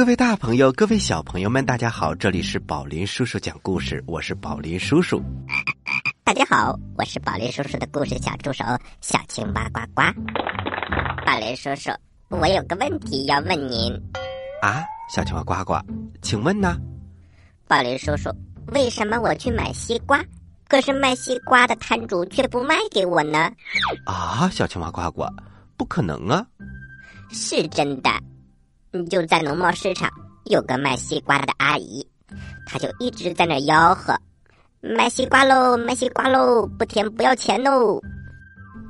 各位大朋友，各位小朋友们，大家好！这里是宝林叔叔讲故事，我是宝林叔叔。大家好，我是宝林叔叔的故事小助手小青蛙呱呱。宝林叔叔，我有个问题要问您。啊，小青蛙呱呱，请问呢？宝林叔叔，为什么我去买西瓜，可是卖西瓜的摊主却不卖给我呢？啊，小青蛙呱呱，不可能啊！是真的。就在农贸市场，有个卖西瓜的阿姨，她就一直在那吆喝：“卖西瓜喽，卖西瓜喽，不甜不要钱喽！”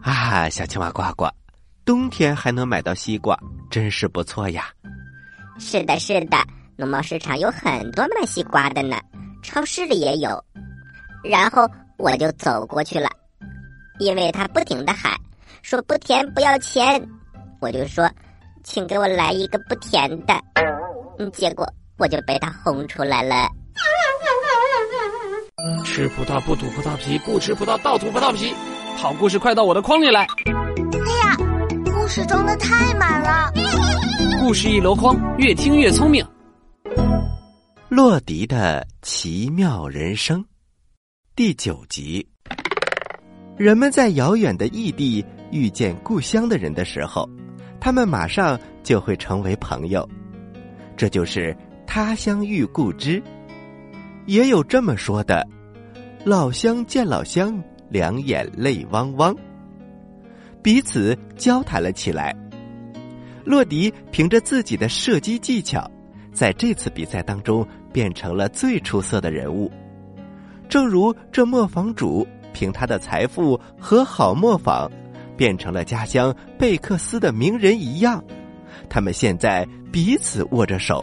啊，小青蛙呱呱，冬天还能买到西瓜，真是不错呀！是的，是的，农贸市场有很多卖西瓜的呢，超市里也有。然后我就走过去了，因为他不停的喊说：“不甜不要钱。”我就说。请给我来一个不甜的，嗯，结果我就被他轰出来了。吃葡萄不吐葡萄皮，不吃葡萄倒吐葡萄皮。好故事快到我的筐里来！哎呀，故事装的太满了。故事一箩筐，越听越聪明。洛迪的奇妙人生，第九集。人们在遥远的异地遇见故乡的人的时候。他们马上就会成为朋友，这就是他乡遇故知。也有这么说的：“老乡见老乡，两眼泪汪汪。”彼此交谈了起来。洛迪凭着自己的射击技巧，在这次比赛当中变成了最出色的人物。正如这磨坊主凭他的财富和好磨坊。变成了家乡贝克斯的名人一样，他们现在彼此握着手，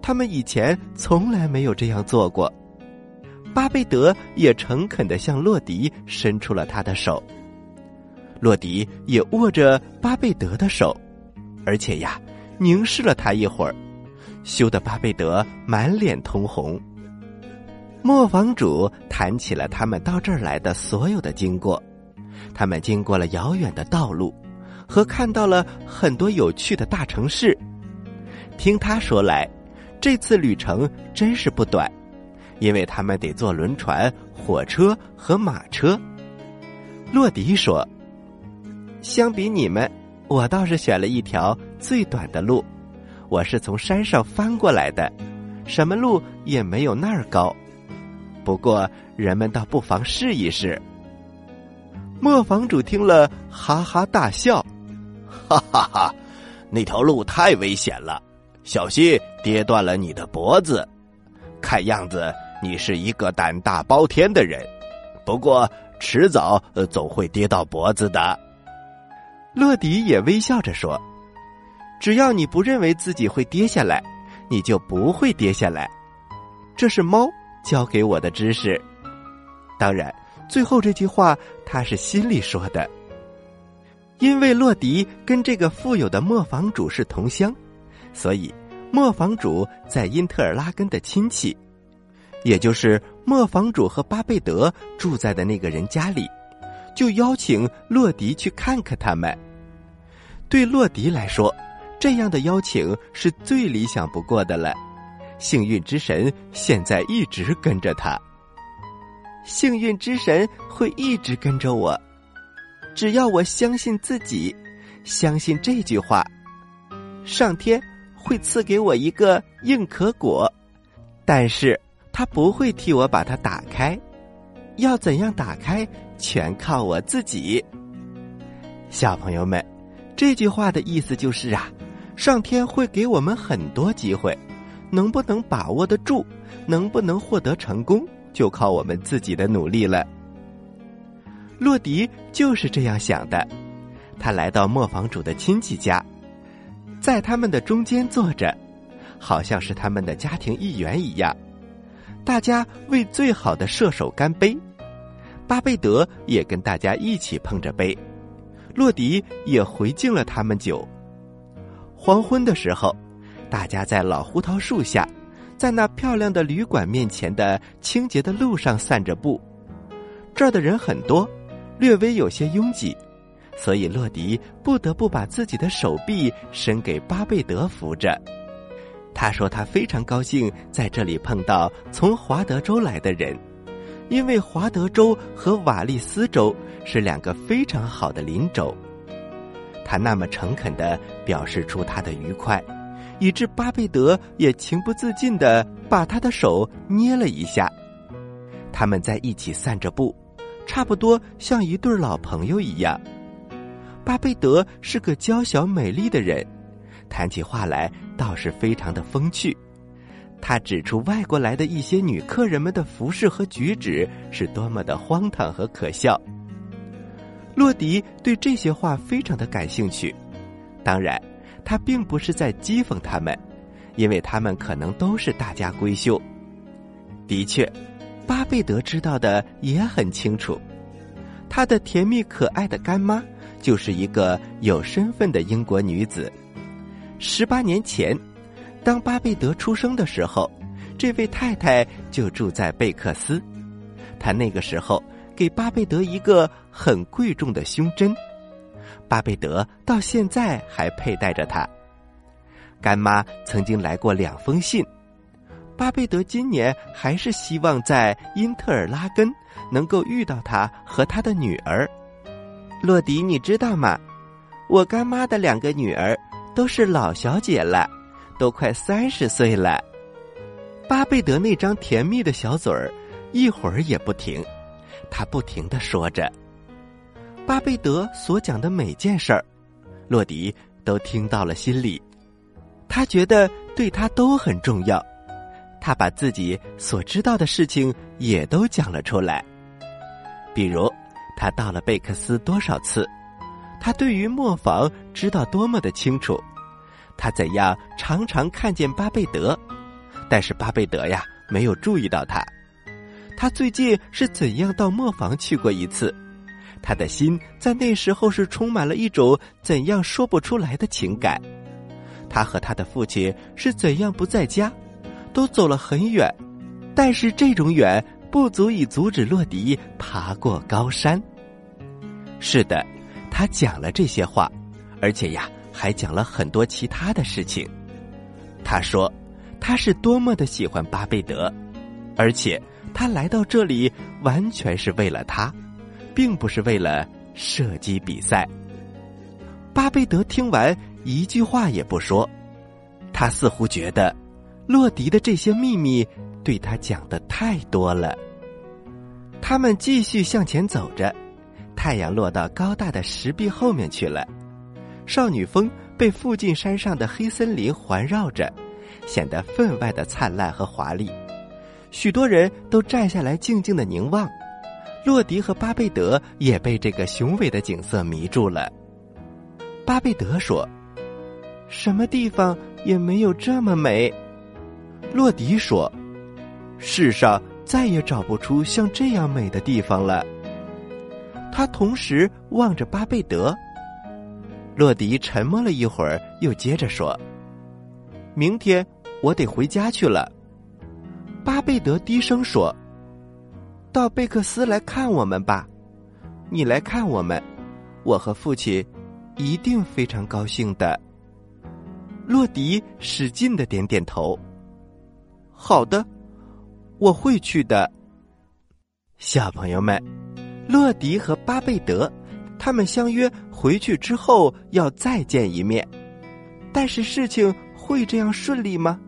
他们以前从来没有这样做过。巴贝德也诚恳的向洛迪伸出了他的手，洛迪也握着巴贝德的手，而且呀，凝视了他一会儿，羞得巴贝德满脸通红。磨坊主谈起了他们到这儿来的所有的经过。他们经过了遥远的道路，和看到了很多有趣的大城市。听他说来，这次旅程真是不短，因为他们得坐轮船、火车和马车。洛迪说：“相比你们，我倒是选了一条最短的路。我是从山上翻过来的，什么路也没有那儿高。不过人们倒不妨试一试。”磨坊主听了，哈哈大笑，哈哈哈！那条路太危险了，小心跌断了你的脖子。看样子你是一个胆大包天的人，不过迟早总会跌到脖子的。乐迪也微笑着说：“只要你不认为自己会跌下来，你就不会跌下来。这是猫教给我的知识。当然。”最后这句话，他是心里说的。因为洛迪跟这个富有的磨坊主是同乡，所以磨坊主在因特尔拉根的亲戚，也就是磨坊主和巴贝德住在的那个人家里，就邀请洛迪去看看他们。对洛迪来说，这样的邀请是最理想不过的了。幸运之神现在一直跟着他。幸运之神会一直跟着我，只要我相信自己，相信这句话，上天会赐给我一个硬壳果，但是他不会替我把它打开，要怎样打开，全靠我自己。小朋友们，这句话的意思就是啊，上天会给我们很多机会，能不能把握得住，能不能获得成功？就靠我们自己的努力了。洛迪就是这样想的，他来到磨坊主的亲戚家，在他们的中间坐着，好像是他们的家庭一员一样。大家为最好的射手干杯，巴贝德也跟大家一起碰着杯，洛迪也回敬了他们酒。黄昏的时候，大家在老胡桃树下。在那漂亮的旅馆面前的清洁的路上散着步，这儿的人很多，略微有些拥挤，所以洛迪不得不把自己的手臂伸给巴贝德扶着。他说他非常高兴在这里碰到从华德州来的人，因为华德州和瓦利斯州是两个非常好的邻州。他那么诚恳的表示出他的愉快，以致巴贝德也情不自禁的把他的手捏了一下。他们在一起散着步，差不多像一对老朋友一样。巴贝德是个娇小美丽的人，谈起话来倒是非常的风趣。他指出外国来的一些女客人们的服饰和举止是多么的荒唐和可笑。洛迪对这些话非常的感兴趣，当然，他并不是在讥讽他们，因为他们可能都是大家闺秀。的确。巴贝德知道的也很清楚，他的甜蜜可爱的干妈就是一个有身份的英国女子。十八年前，当巴贝德出生的时候，这位太太就住在贝克斯。她那个时候给巴贝德一个很贵重的胸针，巴贝德到现在还佩戴着它。干妈曾经来过两封信。巴贝德今年还是希望在因特尔拉根能够遇到他和他的女儿，洛迪，你知道吗？我干妈的两个女儿都是老小姐了，都快三十岁了。巴贝德那张甜蜜的小嘴儿一会儿也不停，他不停的说着。巴贝德所讲的每件事儿，洛迪都听到了心里，他觉得对他都很重要。他把自己所知道的事情也都讲了出来，比如他到了贝克斯多少次，他对于磨坊知道多么的清楚，他怎样常常看见巴贝德，但是巴贝德呀没有注意到他，他最近是怎样到磨坊去过一次，他的心在那时候是充满了一种怎样说不出来的情感，他和他的父亲是怎样不在家。都走了很远，但是这种远不足以阻止洛迪爬过高山。是的，他讲了这些话，而且呀，还讲了很多其他的事情。他说，他是多么的喜欢巴贝德，而且他来到这里完全是为了他，并不是为了射击比赛。巴贝德听完一句话也不说，他似乎觉得。洛迪的这些秘密对他讲的太多了。他们继续向前走着，太阳落到高大的石壁后面去了。少女峰被附近山上的黑森林环绕着，显得分外的灿烂和华丽。许多人都站下来静静的凝望。洛迪和巴贝德也被这个雄伟的景色迷住了。巴贝德说：“什么地方也没有这么美。”洛迪说：“世上再也找不出像这样美的地方了。”他同时望着巴贝德。洛迪沉默了一会儿，又接着说：“明天我得回家去了。”巴贝德低声说：“到贝克斯来看我们吧，你来看我们，我和父亲一定非常高兴的。”洛迪使劲的点点头。好的，我会去的。小朋友们，洛迪和巴贝德他们相约回去之后要再见一面，但是事情会这样顺利吗？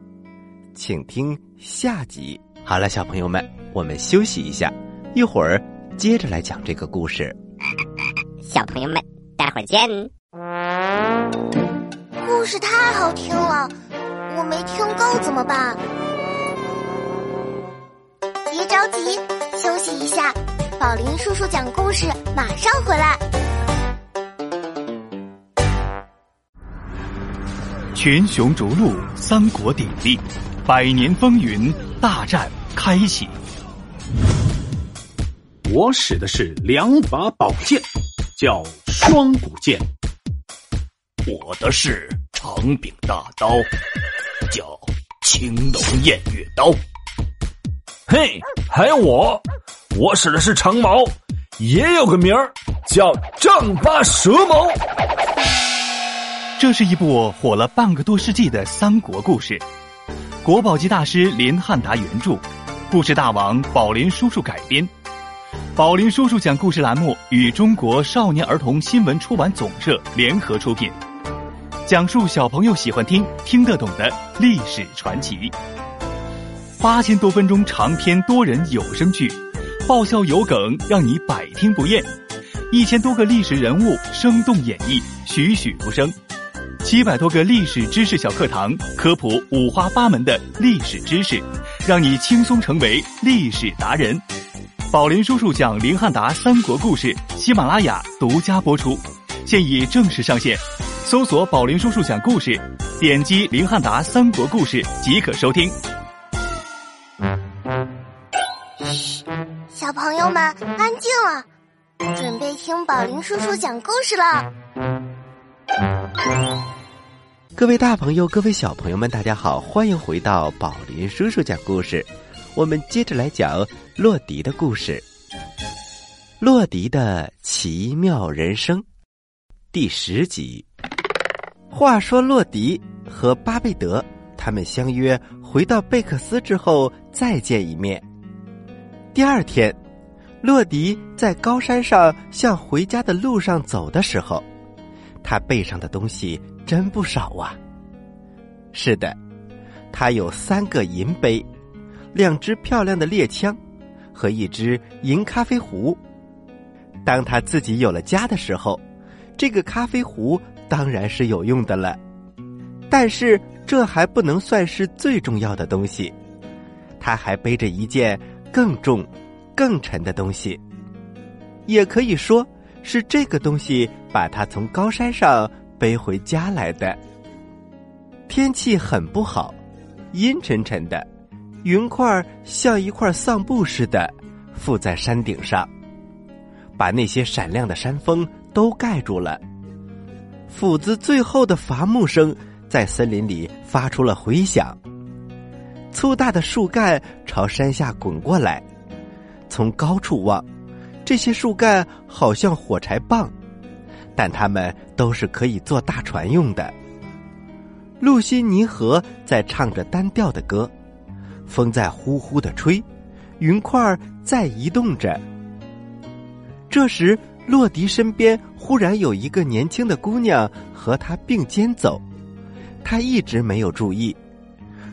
请听下集。好了，小朋友们，我们休息一下，一会儿接着来讲这个故事。小朋友们，待会儿见。故事太好听了，我没听够怎么办？别着急，休息一下。宝林叔叔讲故事，马上回来。群雄逐鹿，三国鼎立，百年风云大战开启。我使的是两把宝剑，叫双股剑；我的是长柄大刀，叫青龙偃月刀。嘿，还有我，我使的是长矛，也有个名儿叫丈八蛇矛。这是一部火了半个多世纪的三国故事，国宝级大师林汉达原著，故事大王宝林叔叔改编。宝林叔叔讲故事栏目与中国少年儿童新闻出版总社联合出品，讲述小朋友喜欢听、听得懂的历史传奇。八千多分钟长篇多人有声剧，爆笑有梗，让你百听不厌。一千多个历史人物生动演绎，栩栩如生。七百多个历史知识小课堂，科普五花八门的历史知识，让你轻松成为历史达人。宝林叔叔讲林汉达三国故事，喜马拉雅独家播出，现已正式上线。搜索“宝林叔叔讲故事”，点击林汉达三国故事即可收听。嘘，小朋友们安静了，准备听宝林叔叔讲故事了。各位大朋友，各位小朋友们，大家好，欢迎回到宝林叔叔讲故事。我们接着来讲洛迪的故事，《洛迪的奇妙人生》第十集。话说，洛迪和巴贝德他们相约回到贝克斯之后再见一面。第二天，洛迪在高山上向回家的路上走的时候，他背上的东西真不少啊。是的，他有三个银杯。两只漂亮的猎枪，和一只银咖啡壶。当他自己有了家的时候，这个咖啡壶当然是有用的了。但是这还不能算是最重要的东西，他还背着一件更重、更沉的东西。也可以说是这个东西把他从高山上背回家来的。天气很不好，阴沉沉的。云块像一块丧布似的覆在山顶上，把那些闪亮的山峰都盖住了。斧子最后的伐木声在森林里发出了回响。粗大的树干朝山下滚过来，从高处望，这些树干好像火柴棒，但它们都是可以坐大船用的。露西尼河在唱着单调的歌。风在呼呼的吹，云块在移动着。这时，洛迪身边忽然有一个年轻的姑娘和他并肩走，他一直没有注意，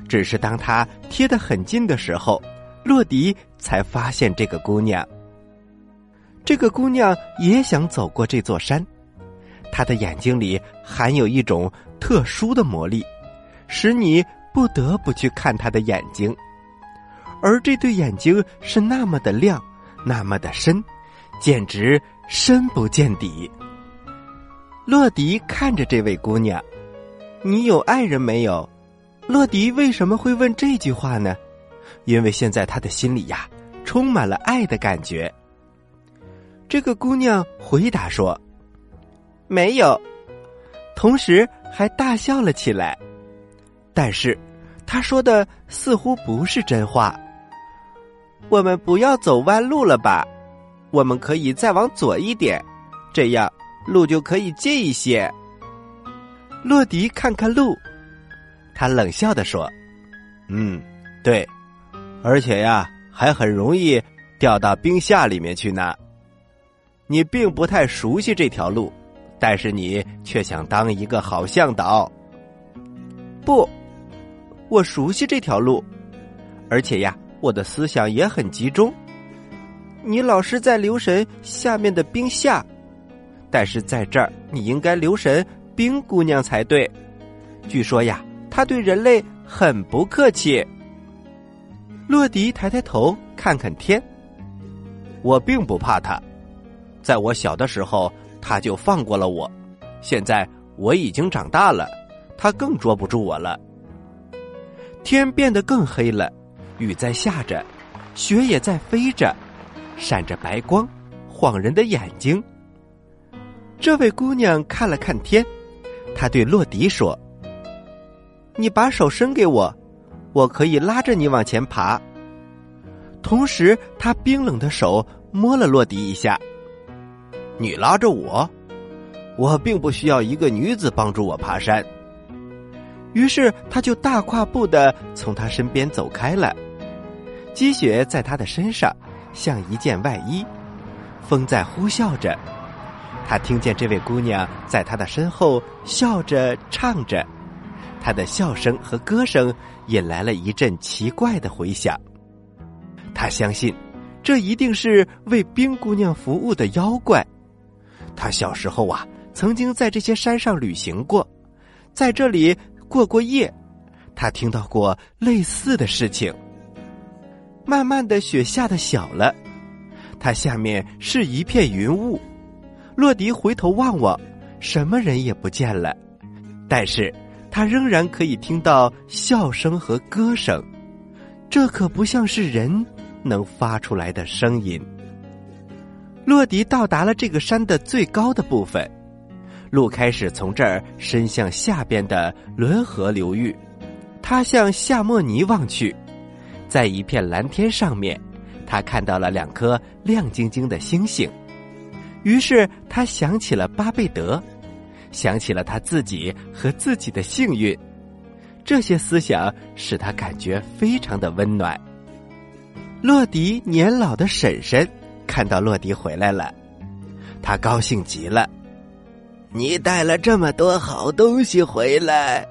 只是当他贴得很近的时候，洛迪才发现这个姑娘。这个姑娘也想走过这座山，他的眼睛里含有一种特殊的魔力，使你不得不去看他的眼睛。而这对眼睛是那么的亮，那么的深，简直深不见底。洛迪看着这位姑娘：“你有爱人没有？”洛迪为什么会问这句话呢？因为现在他的心里呀，充满了爱的感觉。这个姑娘回答说：“没有。”同时还大笑了起来。但是，他说的似乎不是真话。我们不要走弯路了吧？我们可以再往左一点，这样路就可以近一些。洛迪看看路，他冷笑的说：“嗯，对，而且呀，还很容易掉到冰下里面去呢。你并不太熟悉这条路，但是你却想当一个好向导。不，我熟悉这条路，而且呀。”我的思想也很集中。你老是在留神下面的冰下，但是在这儿你应该留神冰姑娘才对。据说呀，她对人类很不客气。洛迪抬抬头看看天，我并不怕她。在我小的时候，他就放过了我。现在我已经长大了，他更捉不住我了。天变得更黑了。雨在下着，雪也在飞着，闪着白光，晃人的眼睛。这位姑娘看了看天，她对洛迪说：“你把手伸给我，我可以拉着你往前爬。”同时，她冰冷的手摸了洛迪一下。“你拉着我？我并不需要一个女子帮助我爬山。”于是他就大跨步的从他身边走开了。积雪在他的身上像一件外衣，风在呼啸着。他听见这位姑娘在他的身后笑着唱着，她的笑声和歌声引来了一阵奇怪的回响。他相信，这一定是为冰姑娘服务的妖怪。他小时候啊，曾经在这些山上旅行过，在这里过过夜，他听到过类似的事情。慢慢的，雪下的小了，它下面是一片云雾。洛迪回头望望，什么人也不见了，但是他仍然可以听到笑声和歌声，这可不像是人能发出来的声音。洛迪到达了这个山的最高的部分，路开始从这儿伸向下边的伦河流域。他向夏莫尼望去，在一片蓝天上面，他看到了两颗亮晶晶的星星。于是他想起了巴贝德，想起了他自己和自己的幸运，这些思想使他感觉非常的温暖。洛迪年老的婶婶看到洛迪回来了，他高兴极了。你带了这么多好东西回来，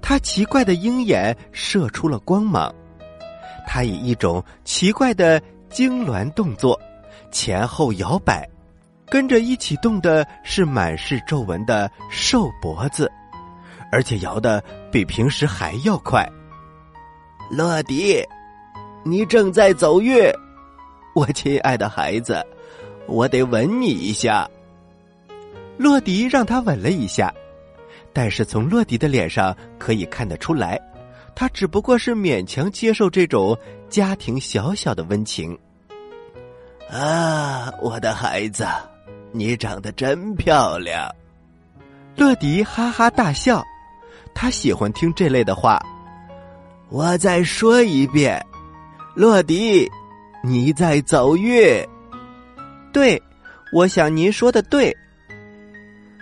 他奇怪的鹰眼射出了光芒，他以一种奇怪的痉挛动作。前后摇摆，跟着一起动的是满是皱纹的瘦脖子，而且摇的比平时还要快。洛迪，你正在走月，我亲爱的孩子，我得吻你一下。洛迪让他吻了一下，但是从洛迪的脸上可以看得出来，他只不过是勉强接受这种家庭小小的温情。啊，我的孩子，你长得真漂亮！乐迪哈哈大笑，他喜欢听这类的话。我再说一遍，洛迪，你在走月。对，我想您说的对。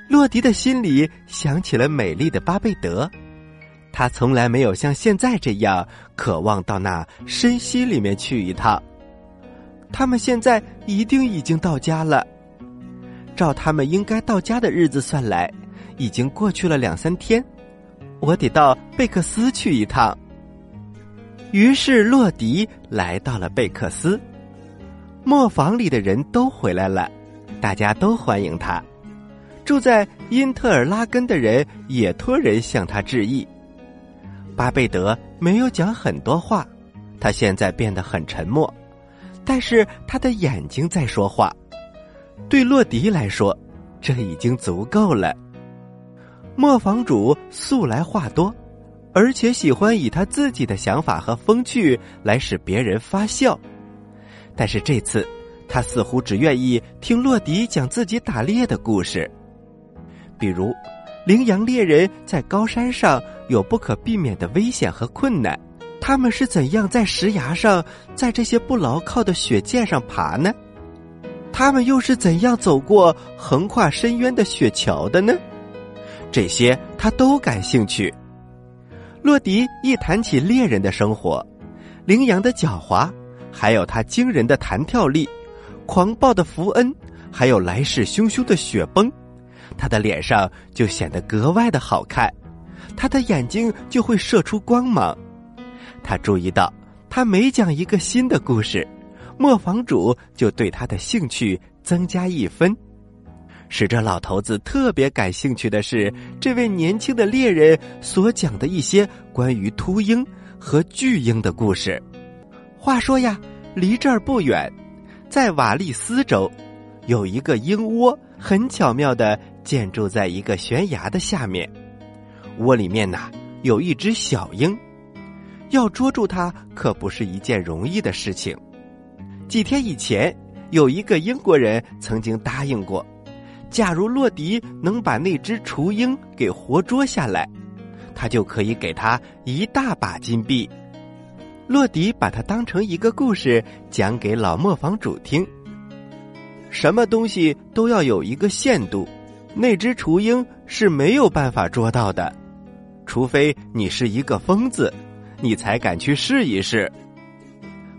洛迪的心里想起了美丽的巴贝德，他从来没有像现在这样渴望到那深溪里面去一趟。他们现在一定已经到家了。照他们应该到家的日子算来，已经过去了两三天。我得到贝克斯去一趟。于是洛迪来到了贝克斯，磨坊里的人都回来了，大家都欢迎他。住在因特尔拉根的人也托人向他致意。巴贝德没有讲很多话，他现在变得很沉默。但是他的眼睛在说话，对洛迪来说，这已经足够了。磨坊主素来话多，而且喜欢以他自己的想法和风趣来使别人发笑。但是这次，他似乎只愿意听洛迪讲自己打猎的故事，比如，羚羊猎人在高山上有不可避免的危险和困难。他们是怎样在石崖上，在这些不牢靠的雪涧上爬呢？他们又是怎样走过横跨深渊的雪桥的呢？这些他都感兴趣。洛迪一谈起猎人的生活，羚羊的狡猾，还有他惊人的弹跳力、狂暴的福恩，还有来势汹汹的雪崩，他的脸上就显得格外的好看，他的眼睛就会射出光芒。他注意到，他每讲一个新的故事，磨坊主就对他的兴趣增加一分。使这老头子特别感兴趣的是，这位年轻的猎人所讲的一些关于秃鹰和巨鹰的故事。话说呀，离这儿不远，在瓦利斯州，有一个鹰窝，很巧妙的建筑在一个悬崖的下面。窝里面呐，有一只小鹰。要捉住它可不是一件容易的事情。几天以前，有一个英国人曾经答应过，假如洛迪能把那只雏鹰给活捉下来，他就可以给他一大把金币。洛迪把它当成一个故事讲给老磨坊主听。什么东西都要有一个限度，那只雏鹰是没有办法捉到的。除非你是一个疯子，你才敢去试一试。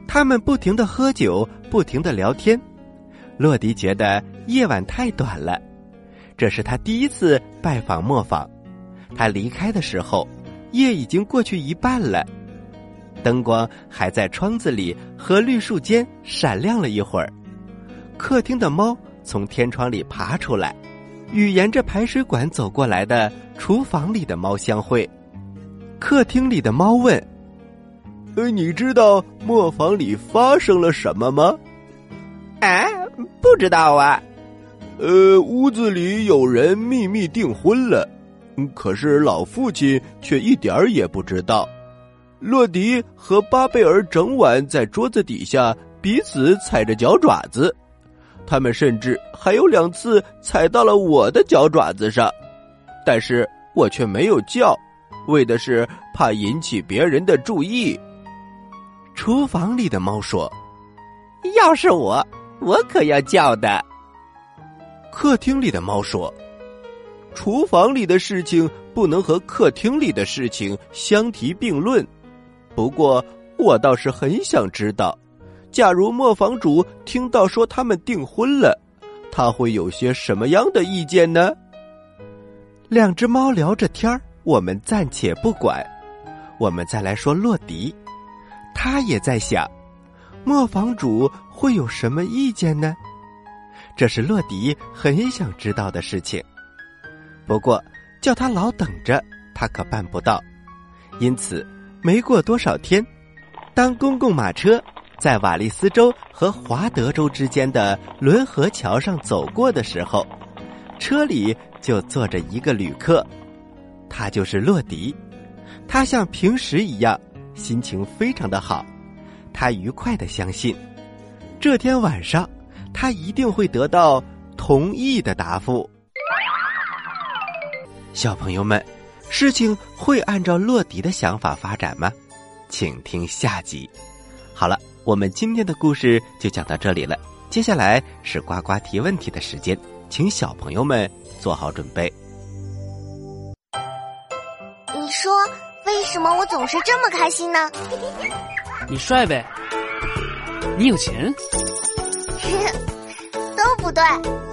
他们不停的喝酒，不停的聊天。洛迪觉得夜晚太短了，这是他第一次拜访磨坊。他离开的时候，夜已经过去一半了，灯光还在窗子里和绿树间闪亮了一会儿。客厅的猫从天窗里爬出来，与沿着排水管走过来的厨房里的猫相会。客厅里的猫问：“呃，你知道磨坊里发生了什么吗？”“啊，不知道啊。”“呃，屋子里有人秘密订婚了，可是老父亲却一点儿也不知道。洛迪和巴贝尔整晚在桌子底下彼此踩着脚爪子。”他们甚至还有两次踩到了我的脚爪子上，但是我却没有叫，为的是怕引起别人的注意。厨房里的猫说：“要是我，我可要叫的。”客厅里的猫说：“厨房里的事情不能和客厅里的事情相提并论。不过，我倒是很想知道。”假如磨坊主听到说他们订婚了，他会有些什么样的意见呢？两只猫聊着天儿，我们暂且不管。我们再来说洛迪，他也在想，磨坊主会有什么意见呢？这是洛迪很想知道的事情。不过叫他老等着，他可办不到。因此，没过多少天，当公共马车。在瓦利斯州和华德州之间的轮河桥上走过的时候，车里就坐着一个旅客，他就是洛迪。他像平时一样，心情非常的好。他愉快的相信，这天晚上他一定会得到同意的答复。小朋友们，事情会按照洛迪的想法发展吗？请听下集。好了。我们今天的故事就讲到这里了，接下来是呱呱提问题的时间，请小朋友们做好准备。你说为什么我总是这么开心呢？你帅呗，你有钱，都不对，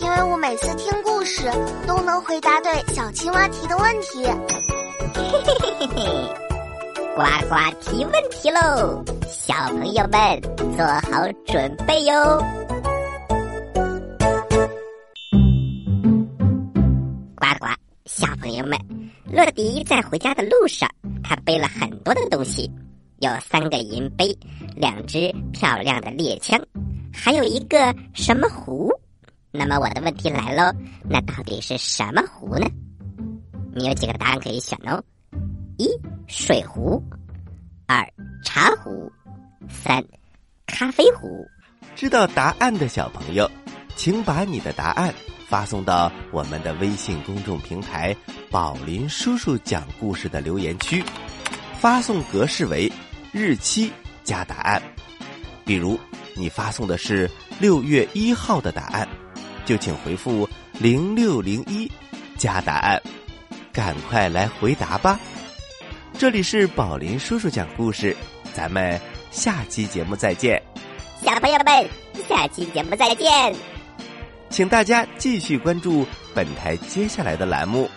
因为我每次听故事都能回答对小青蛙提的问题。呱呱提问题喽，小朋友们做好准备哟！呱呱，小朋友们，乐迪在回家的路上，他背了很多的东西，有三个银杯，两只漂亮的猎枪，还有一个什么壶？那么我的问题来喽，那到底是什么壶呢？你有几个答案可以选哦？一水壶，二茶壶，三咖啡壶。知道答案的小朋友，请把你的答案发送到我们的微信公众平台“宝林叔叔讲故事”的留言区，发送格式为日期加答案。比如你发送的是六月一号的答案，就请回复零六零一加答案，赶快来回答吧。这里是宝林叔叔讲故事，咱们下期节目再见。小朋友们，下期节目再见。请大家继续关注本台接下来的栏目。